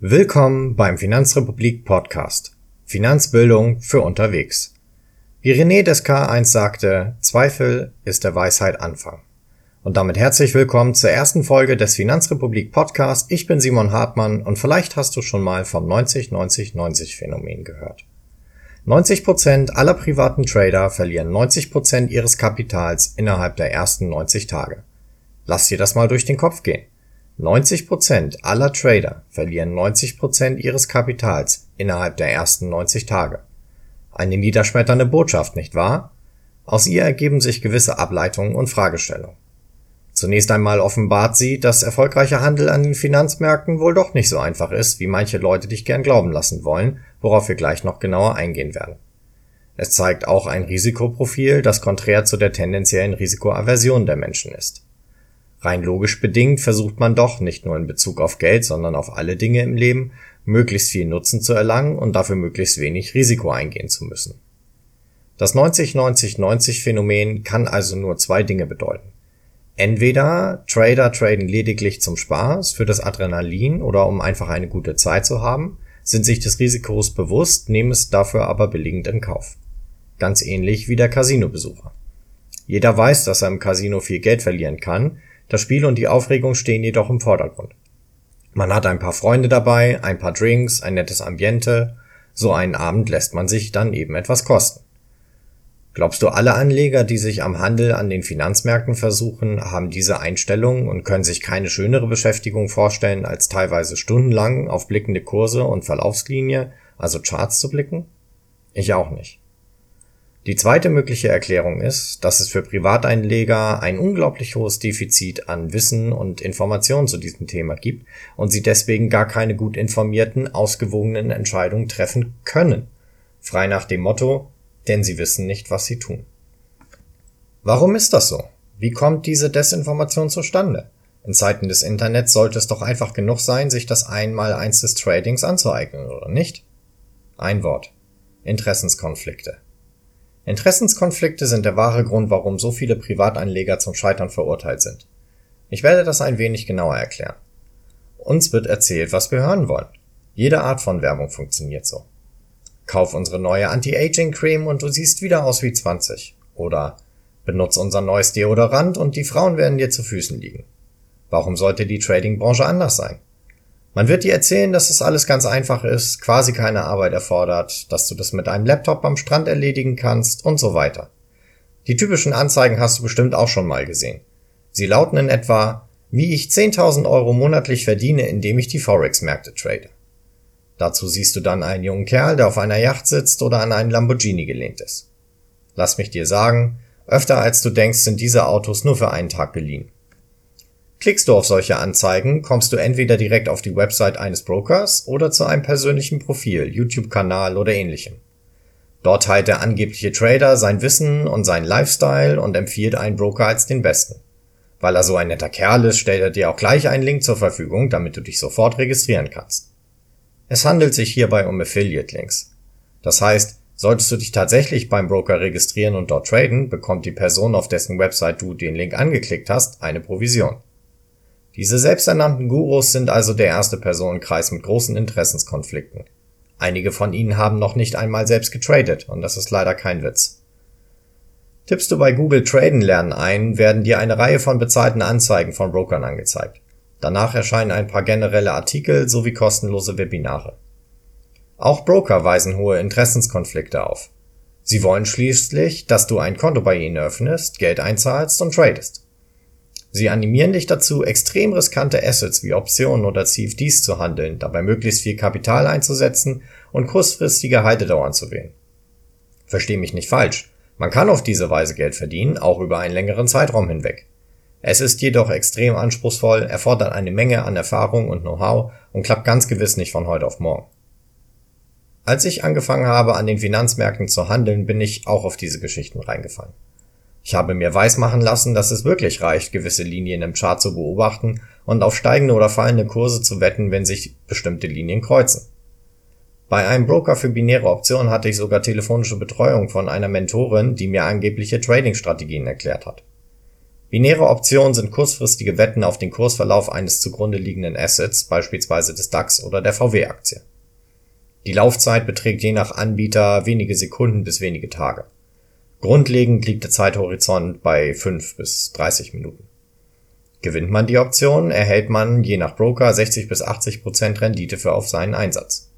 Willkommen beim Finanzrepublik Podcast. Finanzbildung für unterwegs. Wie René Descartes sagte, Zweifel ist der Weisheit Anfang. Und damit herzlich willkommen zur ersten Folge des Finanzrepublik Podcast. Ich bin Simon Hartmann und vielleicht hast du schon mal vom 90-90-90 Phänomen gehört. 90% aller privaten Trader verlieren 90% ihres Kapitals innerhalb der ersten 90 Tage. Lass dir das mal durch den Kopf gehen. 90% aller Trader verlieren 90% ihres Kapitals innerhalb der ersten 90 Tage. Eine niederschmetternde Botschaft, nicht wahr? Aus ihr ergeben sich gewisse Ableitungen und Fragestellungen. Zunächst einmal offenbart sie, dass erfolgreicher Handel an den Finanzmärkten wohl doch nicht so einfach ist, wie manche Leute dich gern glauben lassen wollen, worauf wir gleich noch genauer eingehen werden. Es zeigt auch ein Risikoprofil, das konträr zu der tendenziellen Risikoaversion der Menschen ist. Rein logisch bedingt versucht man doch, nicht nur in Bezug auf Geld, sondern auf alle Dinge im Leben, möglichst viel Nutzen zu erlangen und dafür möglichst wenig Risiko eingehen zu müssen. Das 90-90-90-Phänomen kann also nur zwei Dinge bedeuten. Entweder Trader traden lediglich zum Spaß, für das Adrenalin oder um einfach eine gute Zeit zu haben, sind sich des Risikos bewusst, nehmen es dafür aber billigend in Kauf. Ganz ähnlich wie der Casino-Besucher. Jeder weiß, dass er im Casino viel Geld verlieren kann, das Spiel und die Aufregung stehen jedoch im Vordergrund. Man hat ein paar Freunde dabei, ein paar Drinks, ein nettes Ambiente. So einen Abend lässt man sich dann eben etwas kosten. Glaubst du, alle Anleger, die sich am Handel an den Finanzmärkten versuchen, haben diese Einstellung und können sich keine schönere Beschäftigung vorstellen, als teilweise stundenlang auf blickende Kurse und Verlaufslinie, also Charts zu blicken? Ich auch nicht. Die zweite mögliche Erklärung ist, dass es für Privateinleger ein unglaublich hohes Defizit an Wissen und Informationen zu diesem Thema gibt und sie deswegen gar keine gut informierten, ausgewogenen Entscheidungen treffen können. Frei nach dem Motto, denn sie wissen nicht, was sie tun. Warum ist das so? Wie kommt diese Desinformation zustande? In Zeiten des Internets sollte es doch einfach genug sein, sich das Einmaleins des Tradings anzueignen, oder nicht? Ein Wort. Interessenskonflikte. Interessenskonflikte sind der wahre Grund, warum so viele Privatanleger zum Scheitern verurteilt sind. Ich werde das ein wenig genauer erklären. Uns wird erzählt, was wir hören wollen. Jede Art von Werbung funktioniert so. Kauf unsere neue Anti-Aging-Creme und du siehst wieder aus wie 20. Oder benutz unser neues Deodorant und die Frauen werden dir zu Füßen liegen. Warum sollte die Trading-Branche anders sein? Man wird dir erzählen, dass es alles ganz einfach ist, quasi keine Arbeit erfordert, dass du das mit einem Laptop am Strand erledigen kannst und so weiter. Die typischen Anzeigen hast du bestimmt auch schon mal gesehen. Sie lauten in etwa, wie ich 10.000 Euro monatlich verdiene, indem ich die Forex-Märkte trade. Dazu siehst du dann einen jungen Kerl, der auf einer Yacht sitzt oder an einen Lamborghini gelehnt ist. Lass mich dir sagen, öfter als du denkst, sind diese Autos nur für einen Tag geliehen. Klickst du auf solche Anzeigen, kommst du entweder direkt auf die Website eines Brokers oder zu einem persönlichen Profil, YouTube-Kanal oder ähnlichem. Dort teilt der angebliche Trader sein Wissen und seinen Lifestyle und empfiehlt einen Broker als den besten. Weil er so ein netter Kerl ist, stellt er dir auch gleich einen Link zur Verfügung, damit du dich sofort registrieren kannst. Es handelt sich hierbei um Affiliate-Links. Das heißt, solltest du dich tatsächlich beim Broker registrieren und dort traden, bekommt die Person, auf dessen Website du den Link angeklickt hast, eine Provision. Diese selbsternannten Gurus sind also der erste Personenkreis mit großen Interessenskonflikten. Einige von ihnen haben noch nicht einmal selbst getradet und das ist leider kein Witz. Tippst du bei Google Traden lernen ein, werden dir eine Reihe von bezahlten Anzeigen von Brokern angezeigt. Danach erscheinen ein paar generelle Artikel sowie kostenlose Webinare. Auch Broker weisen hohe Interessenskonflikte auf. Sie wollen schließlich, dass du ein Konto bei ihnen öffnest, Geld einzahlst und tradest. Sie animieren dich dazu, extrem riskante Assets wie Optionen oder CFDs zu handeln, dabei möglichst viel Kapital einzusetzen und kurzfristige Haltedauern zu wählen. Versteh mich nicht falsch. Man kann auf diese Weise Geld verdienen, auch über einen längeren Zeitraum hinweg. Es ist jedoch extrem anspruchsvoll, erfordert eine Menge an Erfahrung und Know-how und klappt ganz gewiss nicht von heute auf morgen. Als ich angefangen habe, an den Finanzmärkten zu handeln, bin ich auch auf diese Geschichten reingefallen. Ich habe mir weismachen lassen, dass es wirklich reicht, gewisse Linien im Chart zu beobachten und auf steigende oder fallende Kurse zu wetten, wenn sich bestimmte Linien kreuzen. Bei einem Broker für binäre Optionen hatte ich sogar telefonische Betreuung von einer Mentorin, die mir angebliche Trading-Strategien erklärt hat. Binäre Optionen sind kurzfristige Wetten auf den Kursverlauf eines zugrunde liegenden Assets, beispielsweise des DAX oder der VW-Aktie. Die Laufzeit beträgt je nach Anbieter wenige Sekunden bis wenige Tage. Grundlegend liegt der Zeithorizont bei 5 bis 30 Minuten. Gewinnt man die Option, erhält man je nach Broker 60 bis 80 Prozent Rendite für auf seinen Einsatz.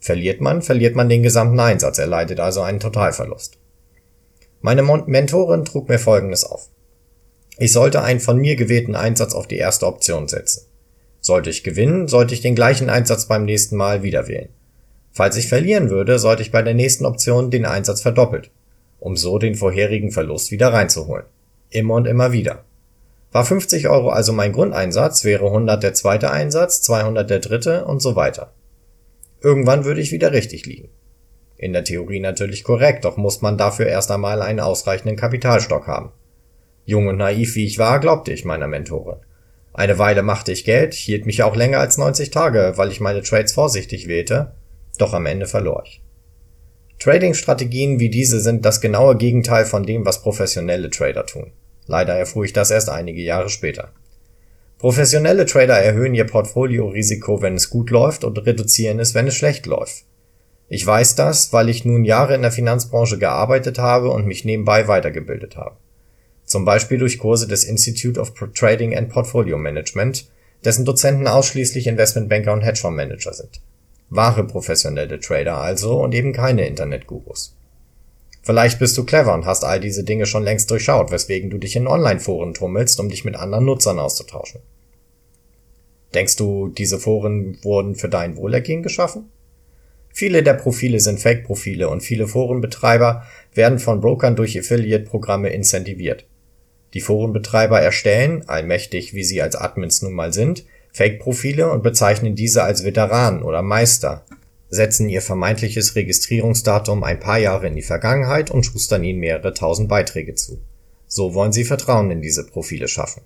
Verliert man, verliert man den gesamten Einsatz, erleidet also einen Totalverlust. Meine Mentorin trug mir Folgendes auf. Ich sollte einen von mir gewählten Einsatz auf die erste Option setzen. Sollte ich gewinnen, sollte ich den gleichen Einsatz beim nächsten Mal wieder wählen. Falls ich verlieren würde, sollte ich bei der nächsten Option den Einsatz verdoppelt, um so den vorherigen Verlust wieder reinzuholen. Immer und immer wieder. War 50 Euro also mein Grundeinsatz, wäre 100 der zweite Einsatz, 200 der dritte und so weiter. Irgendwann würde ich wieder richtig liegen. In der Theorie natürlich korrekt, doch muss man dafür erst einmal einen ausreichenden Kapitalstock haben. Jung und naiv wie ich war, glaubte ich meiner Mentorin. Eine Weile machte ich Geld, hielt mich auch länger als 90 Tage, weil ich meine Trades vorsichtig wählte, doch am Ende verlor ich. Trading-Strategien wie diese sind das genaue Gegenteil von dem, was professionelle Trader tun. Leider erfuhr ich das erst einige Jahre später. Professionelle Trader erhöhen ihr Portfoliorisiko, wenn es gut läuft und reduzieren es, wenn es schlecht läuft. Ich weiß das, weil ich nun Jahre in der Finanzbranche gearbeitet habe und mich nebenbei weitergebildet habe zum Beispiel durch Kurse des Institute of Trading and Portfolio Management, dessen Dozenten ausschließlich Investmentbanker und Hedgefondsmanager sind. Wahre professionelle Trader also und eben keine Internetgurus. Vielleicht bist du clever und hast all diese Dinge schon längst durchschaut, weswegen du dich in Online-Foren tummelst, um dich mit anderen Nutzern auszutauschen. Denkst du, diese Foren wurden für dein Wohlergehen geschaffen? Viele der Profile sind Fake-Profile und viele Forenbetreiber werden von Brokern durch Affiliate-Programme incentiviert. Die Forenbetreiber erstellen, allmächtig wie sie als Admins nun mal sind, Fake-Profile und bezeichnen diese als Veteranen oder Meister, setzen ihr vermeintliches Registrierungsdatum ein paar Jahre in die Vergangenheit und schustern ihnen mehrere tausend Beiträge zu. So wollen sie Vertrauen in diese Profile schaffen.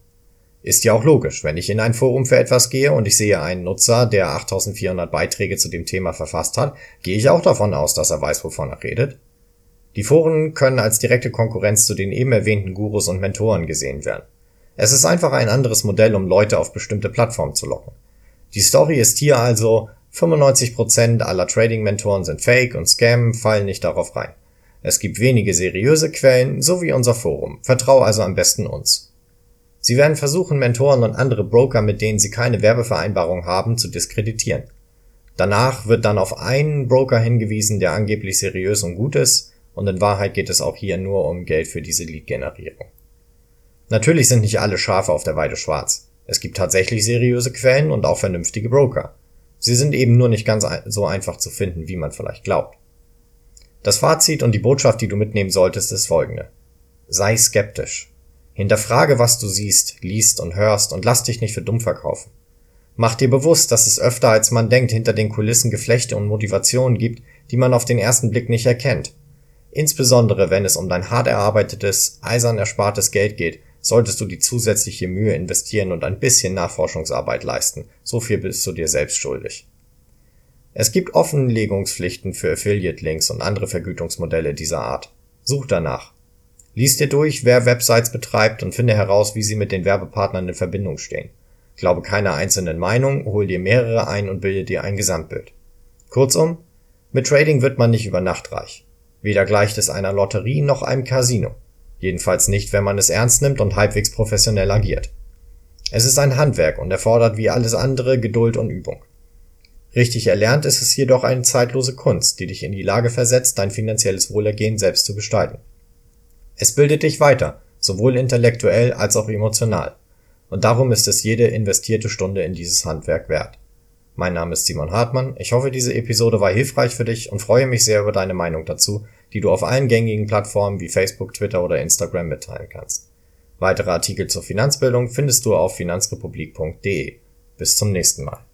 Ist ja auch logisch, wenn ich in ein Forum für etwas gehe und ich sehe einen Nutzer, der 8400 Beiträge zu dem Thema verfasst hat, gehe ich auch davon aus, dass er weiß, wovon er redet. Die Foren können als direkte Konkurrenz zu den eben erwähnten Gurus und Mentoren gesehen werden. Es ist einfach ein anderes Modell, um Leute auf bestimmte Plattformen zu locken. Die Story ist hier also, 95% aller Trading-Mentoren sind Fake und Scam, fallen nicht darauf rein. Es gibt wenige seriöse Quellen, so wie unser Forum. Vertrau also am besten uns. Sie werden versuchen, Mentoren und andere Broker, mit denen sie keine Werbevereinbarung haben, zu diskreditieren. Danach wird dann auf einen Broker hingewiesen, der angeblich seriös und gut ist, und in Wahrheit geht es auch hier nur um Geld für diese Lead-Generierung. Natürlich sind nicht alle Schafe auf der Weide schwarz. Es gibt tatsächlich seriöse Quellen und auch vernünftige Broker. Sie sind eben nur nicht ganz so einfach zu finden, wie man vielleicht glaubt. Das Fazit und die Botschaft, die du mitnehmen solltest, ist folgende. Sei skeptisch. Hinterfrage, was du siehst, liest und hörst und lass dich nicht für dumm verkaufen. Mach dir bewusst, dass es öfter als man denkt hinter den Kulissen Geflechte und Motivationen gibt, die man auf den ersten Blick nicht erkennt Insbesondere wenn es um dein hart erarbeitetes, eisern erspartes Geld geht, solltest du die zusätzliche Mühe investieren und ein bisschen Nachforschungsarbeit leisten. So viel bist du dir selbst schuldig. Es gibt Offenlegungspflichten für Affiliate-Links und andere Vergütungsmodelle dieser Art. Such danach. Lies dir durch, wer Websites betreibt und finde heraus, wie sie mit den Werbepartnern in Verbindung stehen. Glaube keiner einzelnen Meinung, hol dir mehrere ein und bilde dir ein Gesamtbild. Kurzum, mit Trading wird man nicht über Nacht reich. Weder gleicht es einer Lotterie noch einem Casino. Jedenfalls nicht, wenn man es ernst nimmt und halbwegs professionell agiert. Es ist ein Handwerk und erfordert wie alles andere Geduld und Übung. Richtig erlernt ist es jedoch eine zeitlose Kunst, die dich in die Lage versetzt, dein finanzielles Wohlergehen selbst zu gestalten. Es bildet dich weiter, sowohl intellektuell als auch emotional. Und darum ist es jede investierte Stunde in dieses Handwerk wert. Mein Name ist Simon Hartmann. Ich hoffe, diese Episode war hilfreich für dich und freue mich sehr über deine Meinung dazu, die du auf allen gängigen Plattformen wie Facebook, Twitter oder Instagram mitteilen kannst. Weitere Artikel zur Finanzbildung findest du auf finanzrepublik.de. Bis zum nächsten Mal.